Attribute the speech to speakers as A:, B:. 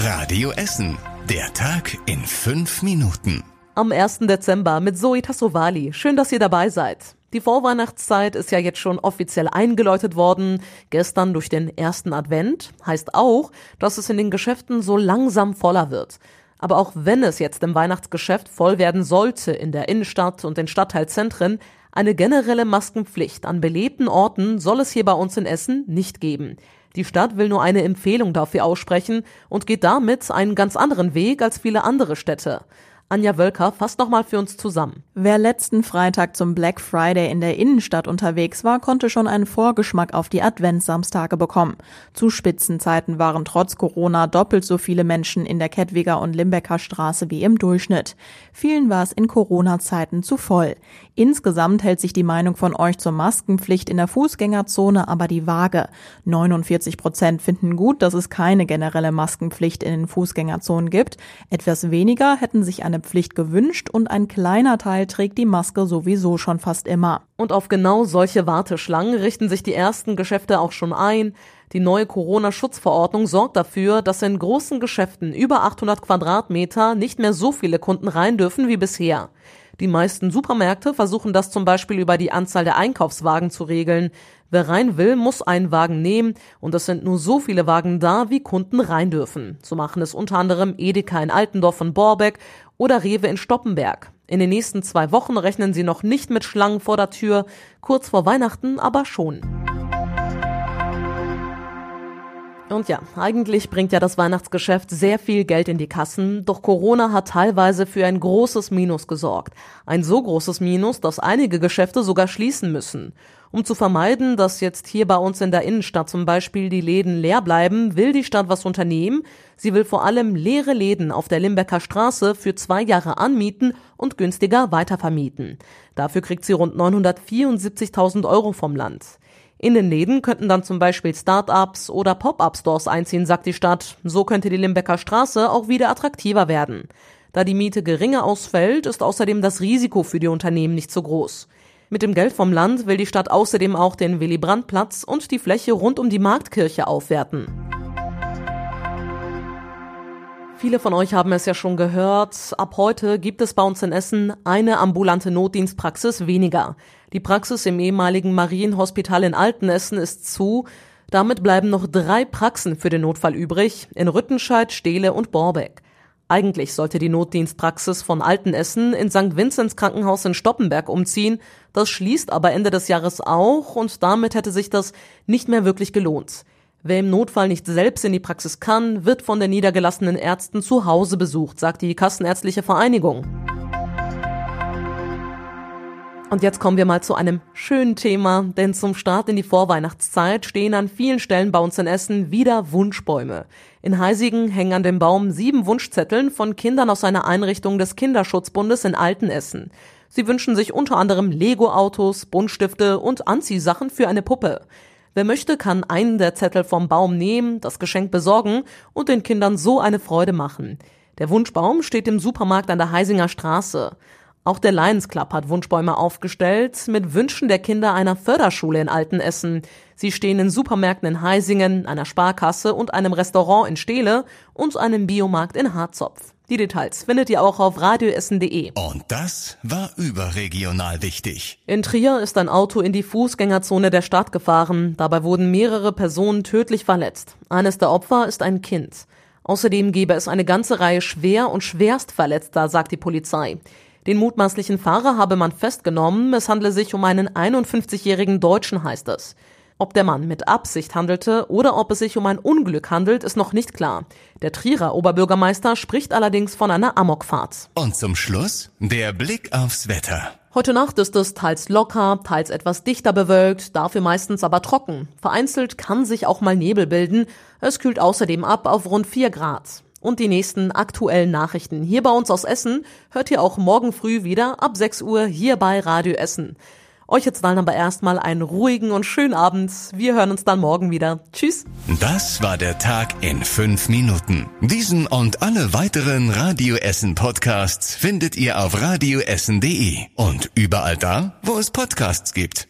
A: Radio Essen. Der Tag in fünf Minuten.
B: Am 1. Dezember mit Zoe Tassovali. Schön, dass ihr dabei seid. Die Vorweihnachtszeit ist ja jetzt schon offiziell eingeläutet worden, gestern durch den ersten Advent, heißt auch, dass es in den Geschäften so langsam voller wird. Aber auch wenn es jetzt im Weihnachtsgeschäft voll werden sollte in der Innenstadt und den Stadtteilzentren, eine generelle Maskenpflicht an belebten Orten soll es hier bei uns in Essen nicht geben. Die Stadt will nur eine Empfehlung dafür aussprechen und geht damit einen ganz anderen Weg als viele andere Städte. Anja Wölker fasst nochmal für uns zusammen.
C: Wer letzten Freitag zum Black Friday in der Innenstadt unterwegs war, konnte schon einen Vorgeschmack auf die Adventssamstage bekommen. Zu Spitzenzeiten waren trotz Corona doppelt so viele Menschen in der Kettwiger und Limbecker Straße wie im Durchschnitt. Vielen war es in Corona-Zeiten zu voll. Insgesamt hält sich die Meinung von euch zur Maskenpflicht in der Fußgängerzone aber die Waage. 49 Prozent finden gut, dass es keine generelle Maskenpflicht in den Fußgängerzonen gibt. Etwas weniger hätten sich eine Pflicht gewünscht und ein kleiner Teil trägt die Maske sowieso schon fast immer.
B: Und auf genau solche Warteschlangen richten sich die ersten Geschäfte auch schon ein. Die neue Corona-Schutzverordnung sorgt dafür, dass in großen Geschäften über 800 Quadratmeter nicht mehr so viele Kunden rein dürfen wie bisher. Die meisten Supermärkte versuchen das zum Beispiel über die Anzahl der Einkaufswagen zu regeln. Wer rein will, muss einen Wagen nehmen und es sind nur so viele Wagen da, wie Kunden rein dürfen. So machen es unter anderem Edeka in Altendorf und Borbeck oder Rewe in Stoppenberg. In den nächsten zwei Wochen rechnen sie noch nicht mit Schlangen vor der Tür, kurz vor Weihnachten aber schon. Und ja, eigentlich bringt ja das Weihnachtsgeschäft sehr viel Geld in die Kassen, doch Corona hat teilweise für ein großes Minus gesorgt. Ein so großes Minus, dass einige Geschäfte sogar schließen müssen. Um zu vermeiden, dass jetzt hier bei uns in der Innenstadt zum Beispiel die Läden leer bleiben, will die Stadt was unternehmen. Sie will vor allem leere Läden auf der Limbecker Straße für zwei Jahre anmieten und günstiger weitervermieten. Dafür kriegt sie rund 974.000 Euro vom Land. In den Läden könnten dann zum Beispiel Start-ups oder Pop-up-Stores einziehen, sagt die Stadt. So könnte die Limbecker Straße auch wieder attraktiver werden. Da die Miete geringer ausfällt, ist außerdem das Risiko für die Unternehmen nicht so groß. Mit dem Geld vom Land will die Stadt außerdem auch den Willy-Brandt-Platz und die Fläche rund um die Marktkirche aufwerten. Viele von euch haben es ja schon gehört. Ab heute gibt es bei uns in Essen eine ambulante Notdienstpraxis weniger. Die Praxis im ehemaligen Marienhospital in Altenessen ist zu. Damit bleiben noch drei Praxen für den Notfall übrig, in Rüttenscheid, Steele und Borbeck. Eigentlich sollte die Notdienstpraxis von Altenessen in St. Vinzenz Krankenhaus in Stoppenberg umziehen. Das schließt aber Ende des Jahres auch und damit hätte sich das nicht mehr wirklich gelohnt. Wer im Notfall nicht selbst in die Praxis kann, wird von den niedergelassenen Ärzten zu Hause besucht, sagt die Kassenärztliche Vereinigung. Und jetzt kommen wir mal zu einem schönen Thema, denn zum Start in die Vorweihnachtszeit stehen an vielen Stellen bei uns in Essen wieder Wunschbäume. In Heisigen hängen an dem Baum sieben Wunschzetteln von Kindern aus einer Einrichtung des Kinderschutzbundes in Altenessen. Sie wünschen sich unter anderem Lego-Autos, Buntstifte und Anziehsachen für eine Puppe. Wer möchte, kann einen der Zettel vom Baum nehmen, das Geschenk besorgen und den Kindern so eine Freude machen. Der Wunschbaum steht im Supermarkt an der Heisinger Straße. Auch der Lions Club hat Wunschbäume aufgestellt mit Wünschen der Kinder einer Förderschule in Altenessen. Sie stehen in Supermärkten in Heisingen, einer Sparkasse und einem Restaurant in Steele und einem Biomarkt in Harzopf. Die Details findet ihr auch auf radioessen.de.
A: Und das war überregional wichtig.
B: In Trier ist ein Auto in die Fußgängerzone der Stadt gefahren. Dabei wurden mehrere Personen tödlich verletzt. Eines der Opfer ist ein Kind. Außerdem gebe es eine ganze Reihe schwer und schwerstverletzter, sagt die Polizei. Den mutmaßlichen Fahrer habe man festgenommen. Es handle sich um einen 51-jährigen Deutschen, heißt es. Ob der Mann mit Absicht handelte oder ob es sich um ein Unglück handelt, ist noch nicht klar. Der Trierer Oberbürgermeister spricht allerdings von einer Amokfahrt.
A: Und zum Schluss der Blick aufs Wetter.
B: Heute Nacht ist es teils locker, teils etwas dichter bewölkt, dafür meistens aber trocken. Vereinzelt kann sich auch mal Nebel bilden. Es kühlt außerdem ab auf rund 4 Grad. Und die nächsten aktuellen Nachrichten hier bei uns aus Essen hört ihr auch morgen früh wieder ab 6 Uhr hier bei Radio Essen. Euch jetzt dann aber erstmal einen ruhigen und schönen Abend. Wir hören uns dann morgen wieder. Tschüss.
A: Das war der Tag in fünf Minuten. Diesen und alle weiteren Radio Essen Podcasts findet ihr auf radioessen.de und überall da, wo es Podcasts gibt.